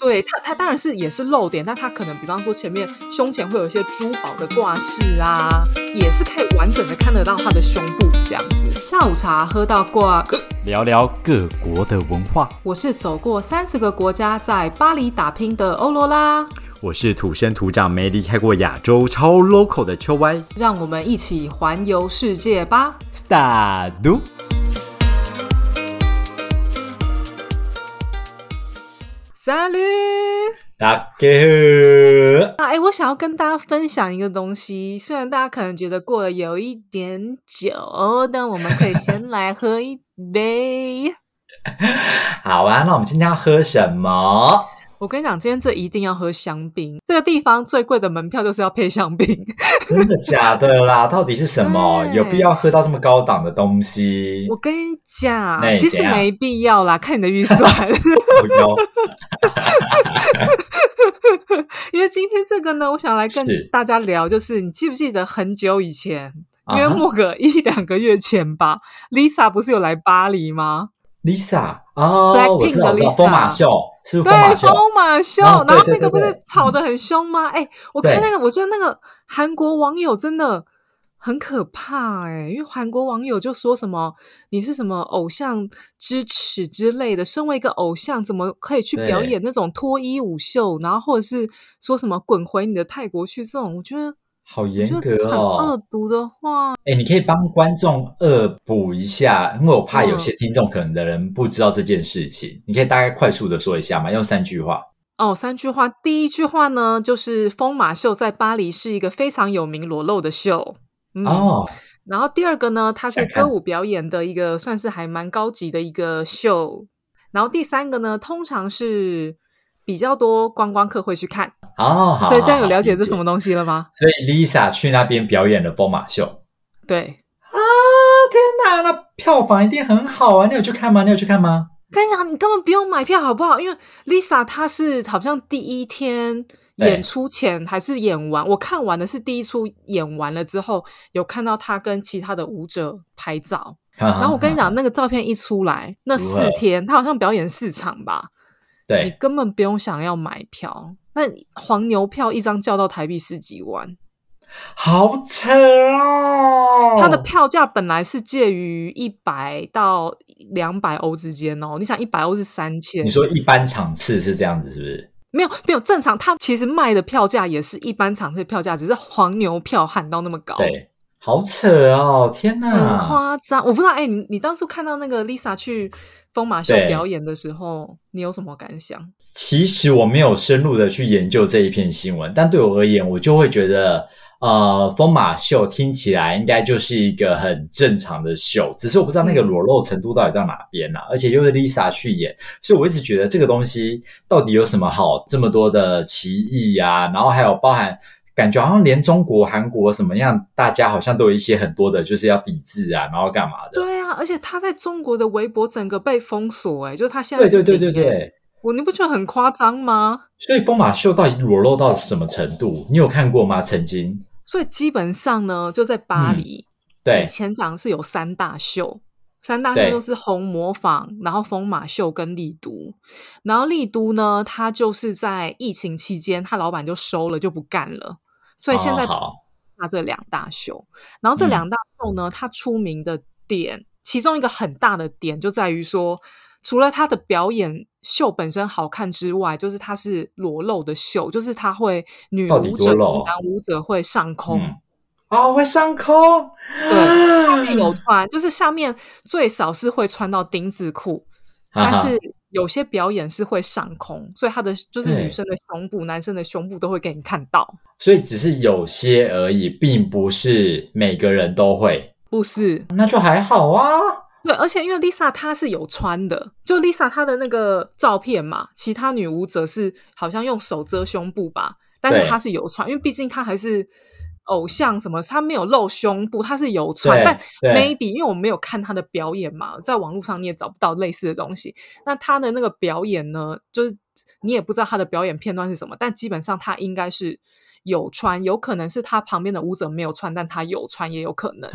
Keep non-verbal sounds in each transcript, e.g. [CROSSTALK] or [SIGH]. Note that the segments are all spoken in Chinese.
对他，他当然是也是露点，但他可能比方说前面胸前会有一些珠宝的挂饰啊，也是可以完整的看得到他的胸部这样子。下午茶喝到挂，聊聊各国的文化。我是走过三十个国家，在巴黎打拼的欧罗拉，我是土生土长没离开过亚洲超 local 的秋歪。让我们一起环游世界吧。Start。三驴大家好，啊，哎，我想要跟大家分享一个东西，虽然大家可能觉得过了有一点久，但我们可以先来喝一杯。[LAUGHS] 好啊，那我们今天要喝什么？我跟你讲，今天这一定要喝香槟。这个地方最贵的门票就是要配香槟。[LAUGHS] 真的假的啦？到底是什么？有必要喝到这么高档的东西？我跟你讲其实没必要啦，看你的预算。[LAUGHS] [LAUGHS] 因为今天这个呢，我想来跟大家聊，就是你记不记得很久以前，约莫个一两个月前吧，Lisa 不是有来巴黎吗？Lisa 哦，Blackpink 我知道，我知的道，Lisa。疯马秀是不对，疯马秀？疯马秀，哦对然后那个不是吵得很凶吗？哎、我看那个，我觉得那个韩国网友真的很可怕哎、因为韩国网友就说什么你是什么偶像支持之类的，身为一个偶像，怎么可以去表演那种脱衣舞秀，然后或者是说什么滚回你的泰国去这种，我觉得好严格得很恶哦！毒的话，哎，你可以帮观众恶补一下，因为我怕有嗯些听众可能的人不知道这件事情，你可以大概快速的说一下嘛？用三句话。哦，三句话。第一句话呢，就是疯马秀在巴黎是一个非常有名裸露的秀。嗯、哦，然后第二个呢，它是歌舞表演的一个，算是还蛮高级的一个秀。然后第三个呢，通常是比较多观光客会去看，哦，好，所以这样有了解这理什么东西了吗？所以 Lisa 去那边表演了疯马秀对，啊！天哪，那票房一定很好啊！你有去看吗？你有去看吗？跟你讲，你根本不用买票好不好？因为 Lisa 她是好像第一天演出前还是演完，我看完的是第一出演完了之后，有看到她跟其他的舞者拍照。然然后我跟你讲，那个照片一出来，那四天她好像表演四场吧，你，根本不用想要买票，那黄牛票一张叫到台币十几万，好扯哦！它的票价本来是介于一百到两百欧之间哦。你想，一百欧是三千，你说一般场次是这样子，是不是？没有没有正常，它其实卖的票价也是一般场次的票价，只是黄牛票喊到那么高，对，好扯哦！天很哪，夸张。我不知道，哎、你你当初看到那个 Lisa 去疯马秀表演的时候，你有什么感想？其实我没有深入的去研究这一篇新闻，但对我而言，我就会觉得，呃，疯马秀听起来应该就是一个很正常的秀，只是我不知道那个嗯裸露程度到底到哪边啦、而且又是 Lisa 去演，所以我一直觉得这个东西到底有什么好这么多的歧义啊？然后还有包含。感觉好像连中国、韩国什么样，大家好像都有一些很多的，就是要抵制啊，然后干嘛的？对啊，而且他在中国的微博整个被封锁、哎，就是他现在对对对对对。我你不觉得很夸张吗？所以疯马秀到底裸露到什么程度？你有看过吗？曾经？所以基本上呢，就在巴黎，对以前讲是有三大秀，三大秀是红模仿，然后疯马秀跟丽都。然后丽都呢，他就是在疫情期间，他老板就收了，就不干了，所以现在他这两大秀。然后这嗯两大秀呢，它出名的点，其中一个很大的点就在于说，除了他的表演秀本身好看之外，就是它是裸露的秀，就是他会女舞者、男舞者会上空。嗯哦，会上空，对，下面有穿，就是下面最少是会穿到丁字裤，但是有些表演是会上空，所以他的就是女生的胸部、男生的胸部都会给你看到。所以只是有些而已，并不是每个人都会，不是，那就还好啊。对，而且因为 Lisa 她是有穿的，就 Lisa 她的那个照片嘛，其他女舞者是好像用手遮胸部吧，但是她是有穿，因为毕竟她还是偶像什么，他没有露胸部，他是有穿，但 maybe 因为我没有看他的表演嘛，在网络上你也找不到类似的东西。那他的那个表演呢，就是你也不知道他的表演片段是什么，但基本上他应该是。有穿，有可能是他旁边的舞者没有穿，但她有穿也有可能。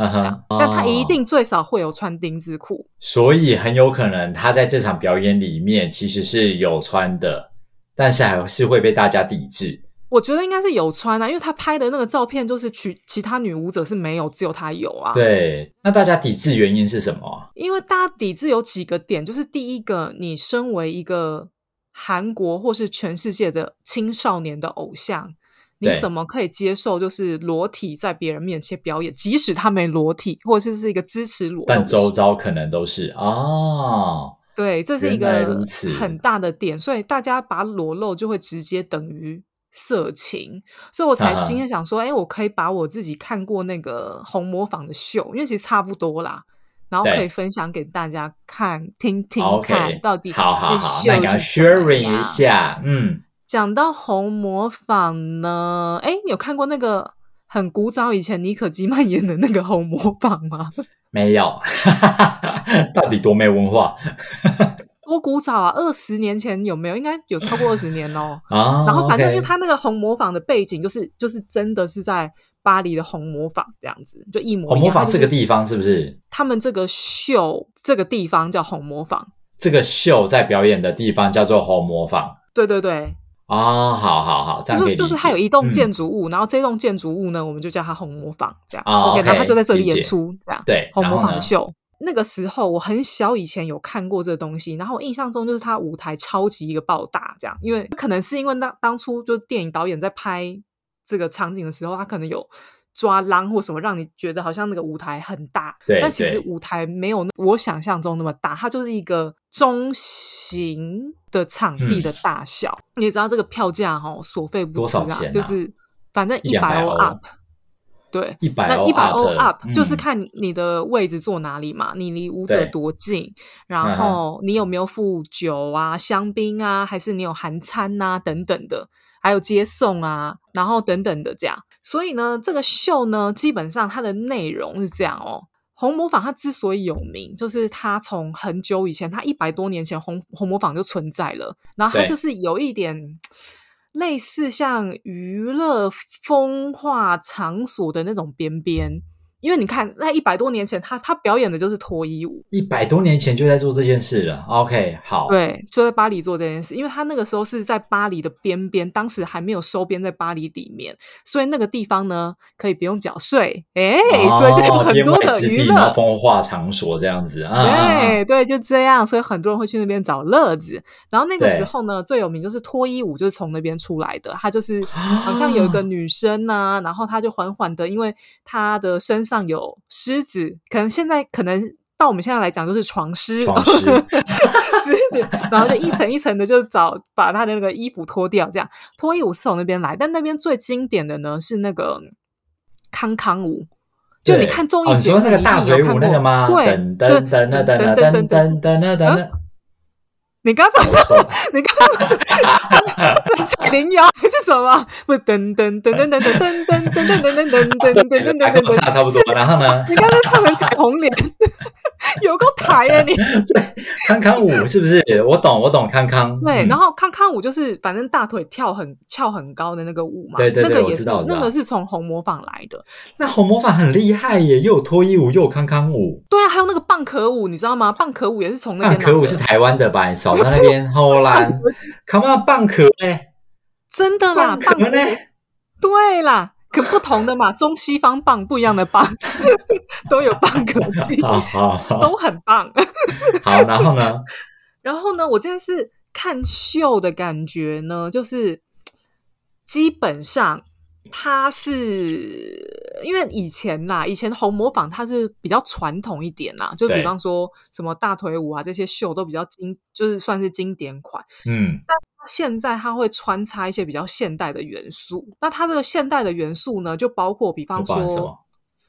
但他一哦定最少会有穿丁字裤。所以很有可能他在这场表演里面其实是有穿的，但是还是会被大家抵制。我觉得应该是有穿啊，因为他拍的那个照片就是其其他女舞者是没有，只有他有啊。对，那大家抵制原因是什么？因为大家抵制有几个点，就是第一个，你身为一个韩国或是全世界的青少年的偶像，你怎么可以接受就是裸体在别人面前表演？即使他没裸体，或者是是一个支持裸但周遭可能都是哦，对，这是一个很大的点，所以大家把裸露就会直接等于色情，所以我才今天想说，哎、我可以把我自己看过那个红模仿的秀，因为其实差不多啦，然后可以分享给大家看听听看到底好好好，秀那你赶快是怎么 sharing 一。下，嗯，讲到红模仿呢，哎，你有看过那个很古早以前妮可基曼演的那个红模仿吗？[LAUGHS] 没有，[LAUGHS] 到底多没文化多古早啊，二十年前有没有？应该有超过二十年 [LAUGHS] 哦。啊？然后反正因为他那个红模仿的背景，就是就是真的是在巴黎的红模仿这样子，就一模一样。红模仿这个地方是不是他们这个秀这个地方叫红模仿，这个秀在表演的地方叫做红模仿对对对，啊？好好好，这样就是就是它有一栋嗯建筑物，然后这栋建筑物呢，我们就叫它红模仿这样。啊 OK，OK，然后他就在这里演出这样。对，红模仿的秀。那个时候我很小以前有看过这东西，然后我印象中就是他舞台超级一个爆大，这样，因为可能是因为当当初就电影导演在拍这个场景的时候，他可能有抓浪或什么，让你觉得好像那个舞台很大，但其实舞台没有我想象中那么大，它就是一个中型的场地的大小。你也知道这个票价哈、所费不多赀啊，啊就是反正一一百200欧欧 up。对，一百欧那一百 up 欧 up 就是嗯看你的位置坐哪里嘛，你离舞者多近，嗯然哼后你有没有付酒啊、香槟啊，还是你有含餐啊等等的，还有接送啊，然后等等的这样。所以呢，这个秀呢，基本上它的内容是这样哦。红模仿它之所以有名，就是它从很久以前，它一百多年前红红模仿就存在了，然后它就是有一点类似像娱乐风化场所的那种边边。因为你看，那一百多年前，他他表演的就是脱衣舞，一百多年前就在做这件事了。OK，好，对，就在巴黎做这件事，因为他那个时候是在巴黎的边边，当时还没有收编在巴黎里面，所以那个地方呢可以不用缴税，哎、所以就有很多的娱乐。风化场所这样子啊。对对，就这样，所以很多人会去那边找乐子。然后那个时候呢，最有名就是脱衣舞，就是从那边出来的。他就是 [GASPS] 好像有一个女生啊、然后她就缓缓的，因为她的身上有狮子，可能现在可能到我们现在来讲就是床狮，床虱虱子，然后就一层一层的就找把他的那个衣服脱掉，这样脱衣舞是从那边来，但那边最经典的呢是那个康康舞。就你看综艺节目，说那个大一定有看过那个吗？对，噔噔噔噔噔噔噔噔。你刚刚怎么错了你刚刚彩铃摇还是什么？不，噔噔噔噔噔噔噔噔噔噔噔噔噔噔噔噔噔差差不多。然后呢？你刚刚唱成彩虹脸，有够台啊你！康康舞是不是？我懂，我懂康康。对，嗯然后康康舞就是反正大腿跳很翘很高的那个舞嘛，对对对那个也是我知道那个是从红模仿来的。那红模仿很厉害耶，又有脱衣舞，又有康康舞。对啊，还有那个蚌壳舞，你知道吗？蚌壳舞也是从那蚌边来的。壳舞是台湾的吧？你少在那边后兰，Come on，蚌壳哎，真的啦，蚌壳蚌壳呢？对啦，可不同的嘛，中西方棒不一样的棒，[LAUGHS] 都有蚌壳技，[LAUGHS] 好好好，都很棒。好，然后呢？[LAUGHS] 然后呢，我这次是看秀的感觉呢，就是基本上它是因为以前啦，以前红模仿它是比较传统一点啦，就比方说什么大腿舞啊这些秀都比较经，就是算是经典款。嗯，但现在它会穿插一些比较现代的元素，那它这个现代的元素呢，就包括比方说么？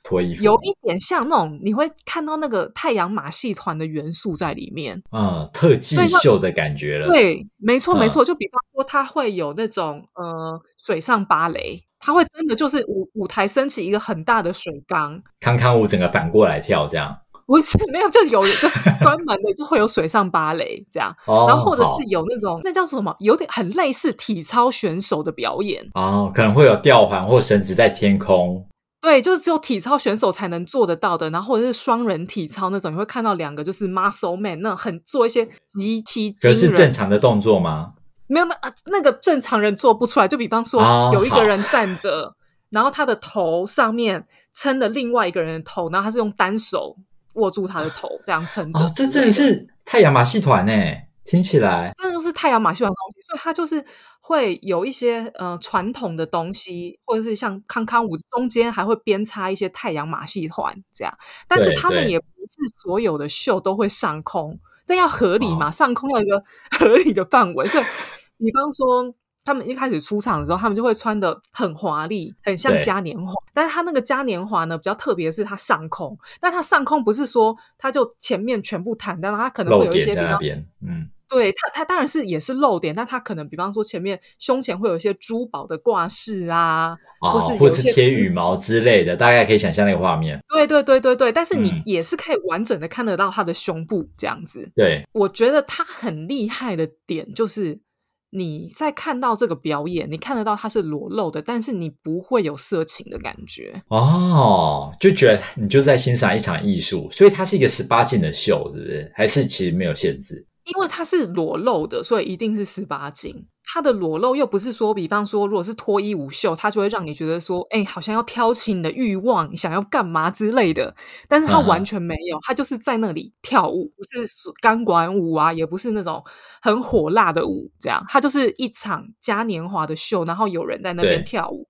脱衣服？有一点像那种你会看到那个太阳马戏团的元素在里面。嗯，特技秀的感觉了。对，没错嗯没错。就比方说，它会有那种呃水上芭蕾，它会真的就是舞舞台升起一个很大的水缸，康康舞整个反过来跳这样。不是没有就有就专门的就会有水上芭蕾这样，哦，然后或者是有那种那叫什么，有点很类似体操选手的表演。哦，可能会有吊环或绳子在天空。对，就是只有体操选手才能做得到的，然后或者是双人体操那种，你会看到两个就是 muscle man 那种很做一些极其惊可是正常的动作吗？没有那啊那个正常人做不出来。就比方说有一个人站着，然后他的头上面撑了另外一个人的头，然后他是用单手握住他的头这样撑着。哦，这真的是太阳马戏团呢，听起来真的就是太阳马戏团的东西，所以它就是会有一些呃传统的东西，或者是像康康舞中间还会编插一些太阳马戏团这样，但是他们也不是所有的秀都会上空，但要合理哦嘛，上空要一个合理的范围，所以比方说。他们一开始出场的时候，他们就会穿的很华丽，很像嘉年华。但是他那个嘉年华呢，比较特别的是它上空，但它上空不是说它就前面全部坦荡，它可能会有一些比方那边，嗯，对它，它当然是也是露点，但它可能比方说前面胸前会有一些珠宝的挂饰啊，哦或是，或是贴羽毛之类的，大概可以想象那个画面。对对对对对，但是你嗯也是可以完整的看得到它的胸部这样子。对，我觉得它很厉害的点就是你在看到这个表演，你看得到它是裸露的，但是你不会有色情的感觉。哦，就觉得你就是在欣赏一场艺术，所以它是一个十八禁的秀，是不是？还是其实没有限制？因为它是裸露的，所以一定是十八禁。它的裸露又不是说，比方说，如果是脱衣舞秀，它就会让你觉得说，哎、好像要挑起你的欲望，想要干嘛之类的。但是它嗯。哼完全没有，它就是在那里跳舞，不是钢管舞啊，也不是那种很火辣的舞，这样，它就是一场嘉年华的秀，然后有人在那边跳舞。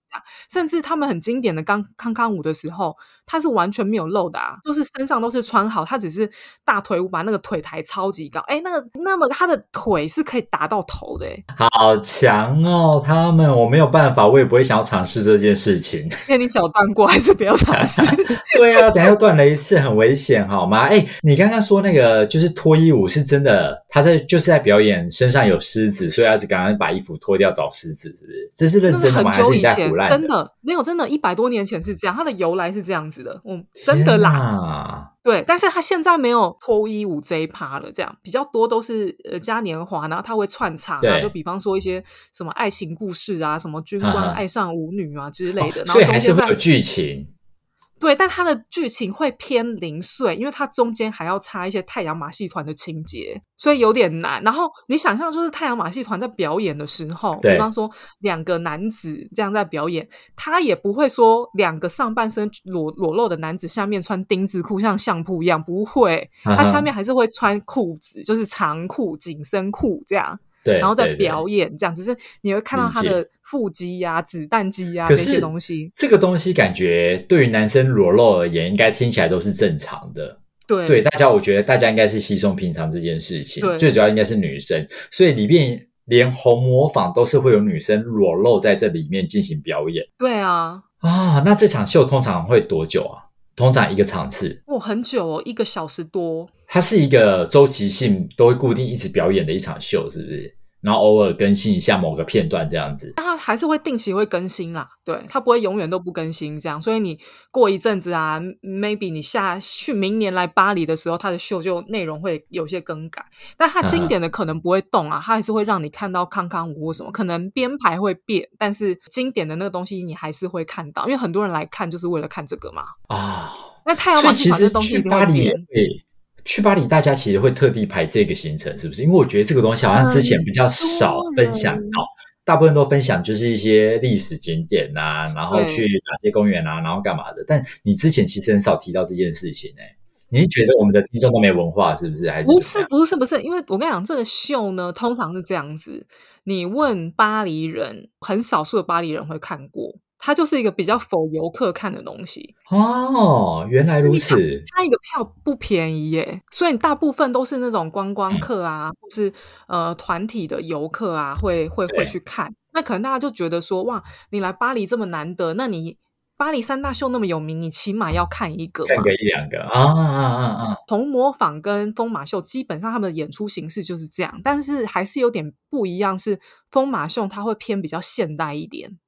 甚至他们很经典的刚康康舞的时候，他是完全没有露的啊，就是身上都是穿好，他只是大腿舞把那个腿抬超级高，哎，那个那么他的腿是可以达到头的，哎，好强哦！他们我没有办法，我也不会想要尝试这件事情。[LAUGHS] 那你脚断过还是不要尝试？[LAUGHS] 对啊，等下又断了一次，很危险，好吗？哎，你刚刚说那个就是脱衣舞是真的，他在就是在表演身上有狮子，所以他只刚刚把衣服脱掉找狮子，是不是？这是认真的吗？还是你在胡，乱真的没有，真的，一百多年前是这样，它的由来是这样子的，嗯，真的啦，啦。对，但是他现在没有脱衣舞这一趴了，这样比较多都是呃嘉年华，然后他会串场啊，对就比方说一些什么爱情故事啊，什么军官爱上舞女啊之类的，然后所以还是会有剧情对，但它的剧情会偏零碎，因为它中间还要插一些太阳马戏团的情节，所以有点难。然后你想象，就是太阳马戏团在表演的时候，对比方说两个男子这样在表演，他也不会说两个上半身裸裸露的男子下面穿丁字裤，像相扑一样，不会，他下面还是会穿裤子，就是长裤、紧身裤这样。对，然后再表演，这样只是你会看到他的腹肌呀、子弹肌呀、可那些东西。这个东西感觉对于男生裸露而言，应该听起来都是正常的。对对大家，我觉得大家应该是稀松平常这件事情，最主要应该是女生，所以里面连红模仿都是会有女生裸露在这里面进行表演对啊，啊。那这场秀通常会多久啊？通常一个场次，哇，很久哦，一个小时多。它是一个周期性都会固定一直表演的一场秀，是不是？然后偶尔更新一下某个片段这样子。但它还是会定期会更新啦，对，它不会永远都不更新这样，所以你过一阵子啊，maybe 你下去明年来巴黎的时候，它的秀就内容会有些更改，但它经典的可能不会动啊，它还是会让你看到康康舞或什么，可能编排会变，但是经典的那个东西你还是会看到，因为很多人来看就是为了看这个嘛。啊，那太阳所马戏团以其实去这东西巴黎也，会，去巴黎大家其实会特地排这个行程，是不是？因为我觉得这个东西好像之前比较少嗯分享到，大部分都分享就是一些历史景点呐、然后去哪些公园啊，然后干嘛的。但你之前其实很少提到这件事情哎、你是觉得我们的听众都没文化是不是？还是不是不是不是，因为我跟你讲，这个秀呢，通常是这样子：你问巴黎人，很少数的巴黎人会看过，它就是一个比较否游客看的东西。哦，原来如此。它一个票不便宜耶，所以你大部分都是那种观光客啊，或是呃团体的游客啊，会会会去看。那可能大家就觉得说，哇，你来巴黎这么难得，那你巴黎三大秀那么有名，你起码要看一个。看个一两个啊啊啊啊！红模仿跟疯马秀基本上他们的演出形式就是这样，但是还是有点不一样，是疯马秀它会偏比较现代一点。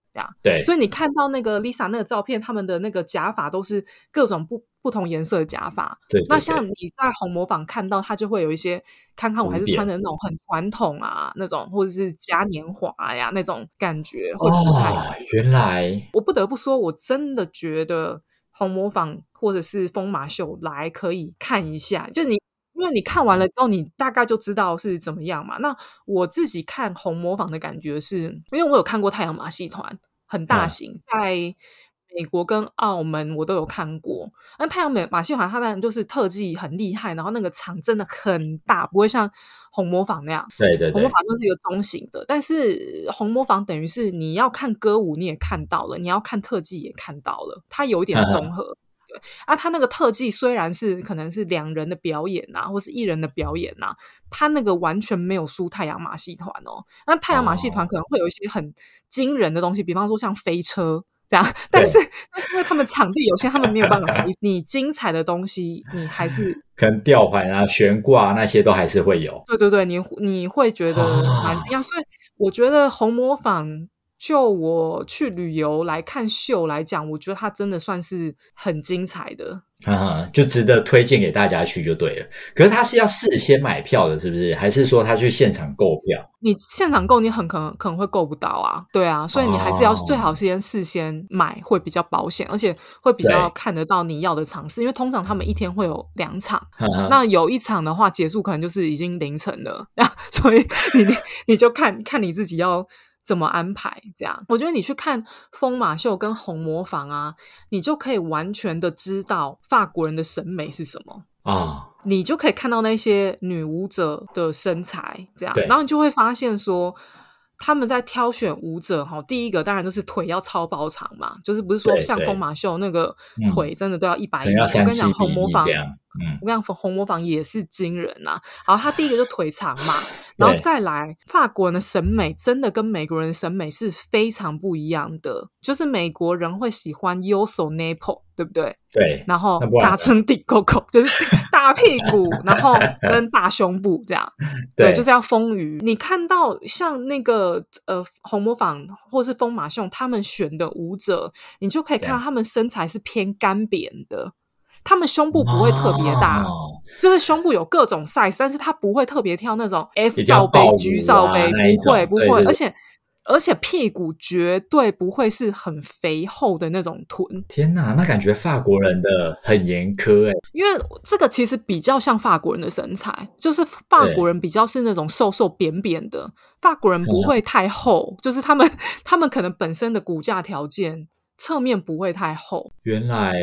对，所以你看到那个 Lisa 那个照片，他们的那个假发都是各种不不同颜色的假发。对对对那像你在红模仿看到，它就会有一些，看看我还是穿的那种很传统啊，那种或者是嘉年华呀那种感觉会不太。哦，原来我不得不说，我真的觉得红模仿或者是疯马秀来可以看一下，就你因为你看完了之后，你大概就知道是怎么样嘛。那我自己看红模仿的感觉是，因为我有看过太阳马戏团，很大型，在美国跟澳门我都有看过。那太阳美马戏团，它当然就是特技很厉害，然后那个场真的很大，不会像红模仿那样。对对对红模，仿就是一个中型的，但是红模仿等于是你要看歌舞你也看到了，你要看特技也看到了，它有一点综合。对啊，他那个特技虽然是可能是两人的表演呐、或是一人的表演呐、他那个完全没有输太阳马戏团哦。那太阳马戏团可能会有一些很惊人的东西，比方说像飞车。这样，[LAUGHS] 但是因为他们场地有限，他们没有办法飞。你精彩的东西，你还是 [LAUGHS] 可能吊环啊、悬挂、那些都还是会有。对对对，你你会觉得蛮啊惊讶，所以我觉得红模仿，就我去旅游来看秀来讲，我觉得它真的算是很精彩的。哈哈，就值得推荐给大家去就对了。可是他是要事先买票的，是不是？还是说他去现场购票？你现场购，你很可能可能会购不到啊，对啊，所以你还是要哦最好先事先买，会比较保险，而且会比较看得到你要的场次，因为通常他们一天会有两场，那有一场的话，结束可能就是已经凌晨了，[LAUGHS] 所以你你你就看看你自己要怎么安排。这样，我觉得你去看疯马秀跟红模仿啊，你就可以完全的知道法国人的审美是什么。啊，你就可以看到那些女舞者的身材，这样，然后你就会发现说。他们在挑选舞者哈，第一个当然就是腿要超包长嘛，就是不是说像疯马秀那个嗯腿真的都要一百可一。我跟你讲，红模仿。嗯，我跟你讲，红模仿也是惊人呐、然后他第一个就腿长嘛，[LAUGHS] 然后再来法国人的审美真的跟美国人的审美是非常不一样的。就是美国人会喜欢 o s o nipple，对不对？对，然后大撑底沟沟，就是大屁股，然后跟大胸部这样。[LAUGHS] 对，就是要丰腴。你看到像那个呃红模仿或是疯马秀，他们选的舞者，你就可以看到他们身材是偏干扁的。他们胸部不会特别大，哦。就是胸部有各种 size，但是它不会特别挑那种 F 罩杯暴、G 罩杯，不会不会，对对。对而且而且屁股绝对不会是很肥厚的那种臀，天哪，那感觉法国人的很严苛哎。因为这个其实比较像法国人的身材，就是法国人比较是那种瘦瘦扁扁的，法国人不会太厚，就是他们 [LAUGHS] 他们可能本身的骨架条件侧面不会太厚。原来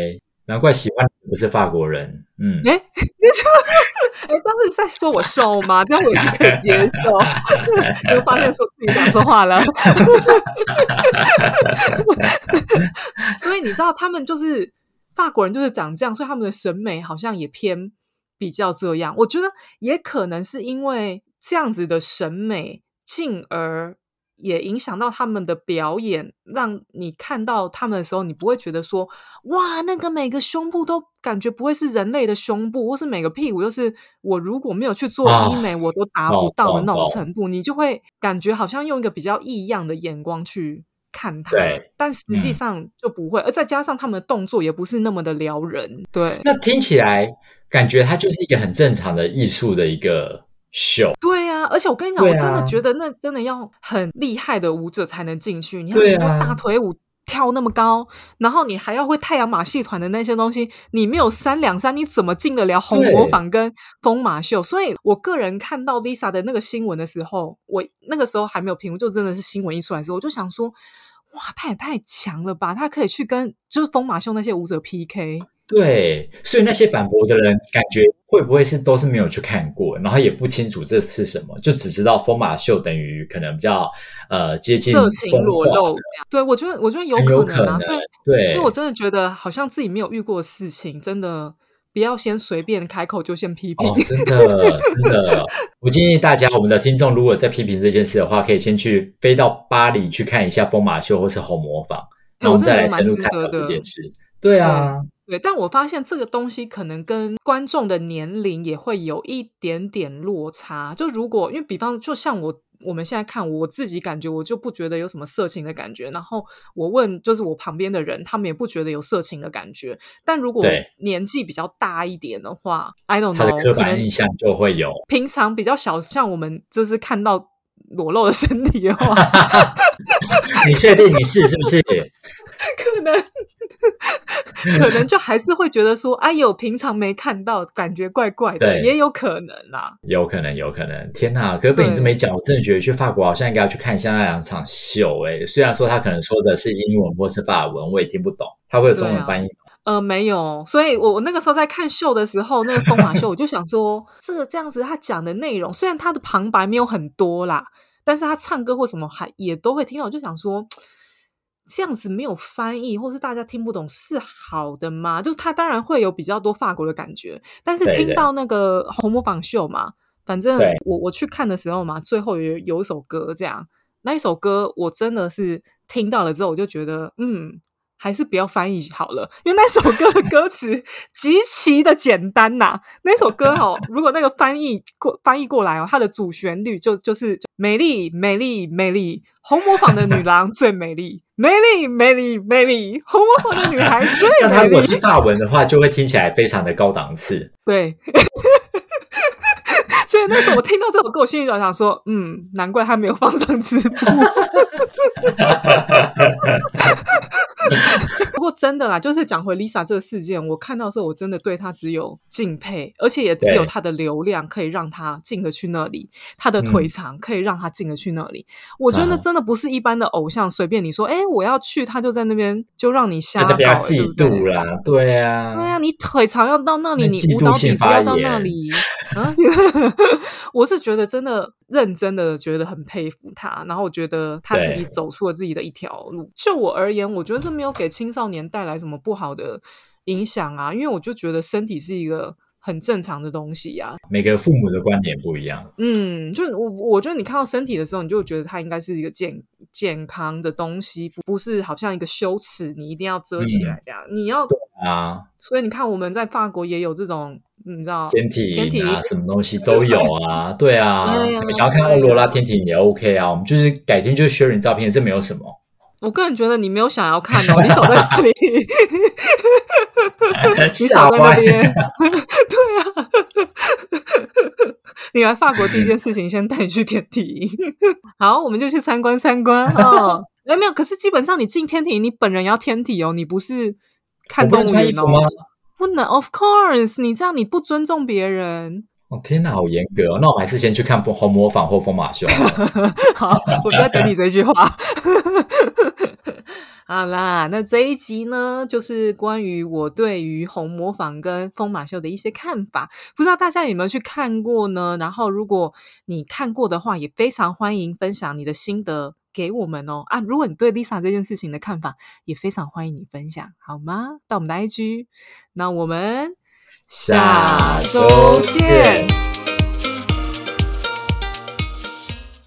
难怪喜欢的不是法国人。嗯，哎，[LAUGHS] 你说，哎，这样是在说我瘦吗？这样我是可以接受。[LAUGHS] 就发现说自己讲错话了。[LAUGHS] 所以你知道，他们就是法国人，就是长这样，所以他们的审美好像也偏比较这样。我觉得也可能是因为这样子的审美，进而也影响到他们的表演，让你看到他们的时候，你不会觉得说，哇，那个每个胸部都感觉不会是人类的胸部，或是每个屁股，就是我如果没有去做啊医美，我都达不到的那种程度，你就会感觉好像用一个比较异样的眼光去。看它对，但实际嗯上就不会，而再加上他们的动作也不是那么的撩人，对，那听起来感觉它就是一个很正常的艺术的一个秀。对啊，而且我跟你讲，对我真的啊觉得那真的要很厉害的舞者才能进去。你要对比如说啊大腿舞跳那么高，然后你还要会太阳马戏团的那些东西，你没有三两三，你怎么进得了红对模仿跟疯马秀？所以我个人看到 Lisa 的那个新闻的时候，我那个时候还没有评论，就真的是新闻一出来的时候，我就想说。哇，他也太强了吧！他可以去跟就是疯马秀那些舞者 PK，对，所以那些反驳的人，感觉会不会是都是没有去看过，然后也不清楚这是什么，就只知道疯马秀等于可能比较呃接近色情裸露。对我觉得，我觉得有可能啊，可所以能对所以我真的觉得，好像自己没有遇过的事情，真的不要先随便开口就先批评。哦，真的真的，我建议大家，我们的听众如果在批评这件事的话，可以先去飞到巴黎去看一下疯马秀或是红模仿，然后我们再来深入探讨这件事。对啊，对，但我发现这个东西可能跟观众的年龄也会有一点点落差。就如果因为比方，就像我我们现在看，我自己感觉我就不觉得有什么色情的感觉。然后我问就是我旁边的人，他们也不觉得有色情的感觉。但如果年纪比较大一点的话，I don't know，刻可能板印象就会有。平常比较小，像我们就是看到裸露的身体的话，[LAUGHS] [LAUGHS] 你确定你是是不是？[LAUGHS] 可能 [LAUGHS] 可能就还是会觉得说，哎呦，平常没看到，感觉怪怪的，对也有可能啦。有可能，有可能。天哪！可是被你这么一讲，我真的觉得去法国好像应该要去看一下那两场秀。诶，虽然说他可能说的是英文或是法文，我也听不懂，他会有中文翻译。呃，没有，所以我我那个时候在看秀的时候，那个疯马秀，我就想说，这个这样子他讲的内容，虽然他的旁白没有很多啦，但是他唱歌或什么还也都会听到，我就想说。这样子没有翻译，或是大家听不懂是好的吗？就是他当然会有比较多法国的感觉，但是听到那个红模仿秀嘛，反正我我去看的时候嘛，最后有有一首歌这样，那一首歌我真的是听到了之后，我就觉得嗯，还是不要翻译好了，因为那首歌的歌词极其的简单呐、那首歌哦，如果那个翻译过翻译过来哦，它的主旋律就就是美丽美丽美丽，红模仿的女郎最美丽，美丽美丽美丽，红模仿的女孩最 [LAUGHS] 美丽。那他如果是法文的话，就会听起来非常的高档次。对。[LAUGHS] 所以那时候我听到这首歌，我心里就想说，嗯，难怪他没有放上字幕。[LAUGHS] [LAUGHS] 不过真的啦，就是讲回 Lisa 这个事件，我看到的时候，我真的对她只有敬佩，而且也只有她的流量可以让她进得去那里，她的腿长可以让她进得去那里。我觉得真的不是一般的偶像，随便你说，哎，我要去，他就在那边就让你瞎搞，嫉妒啦，对啊，对啊，你腿长要到那里，你舞蹈底子要到那啊！[LAUGHS] 就我是觉得真的认真的觉得很佩服他，然后我觉得他自己走出了自己的一条路。就我而言，我觉得这没有给青少年带来什么不好的影响啊，因为我就觉得身体是一个很正常的东西呀、每个父母的观点不一样。嗯，就我我觉得你看到身体的时候，你就会觉得它应该是一个健健康的东西，不不是好像一个羞耻，你一定要遮起来这样。你要，啊，所以你看我们在法国也有这种，你知道天体天体啊，什么东西都有啊，对啊。[LAUGHS] 对啊你们想要看欧罗拉天体也 OK 啊，我们就是改天就 share 你照片，这没有什么。我个人觉得你没有想要看哦，你少在那里，[LAUGHS] [LAUGHS] 你吓少在那歪，边，[LAUGHS] 对啊，[LAUGHS] 你来法国第一件事情，先带你去天体营。好，我们就去参观参观哦。哎，没有，可是基本上你进天体营，你本人要天体哦，你不是看动物园吗。？不能，Of course，你这样你不尊重别人。哦天哪，好严格哦！那我们还是先去看红模仿或疯马秀好我就在等你这句话。好啦，那这一集呢，就是关于我对于红模仿跟疯马秀的一些看法，不知道大家有没有去看过呢？然后，如果你看过的话，也非常欢迎分享你的心得给我们哦。啊，如果你对 Lisa 这件事情的看法，也非常欢迎你分享，好吗？到我们的 IG，那我们下周见。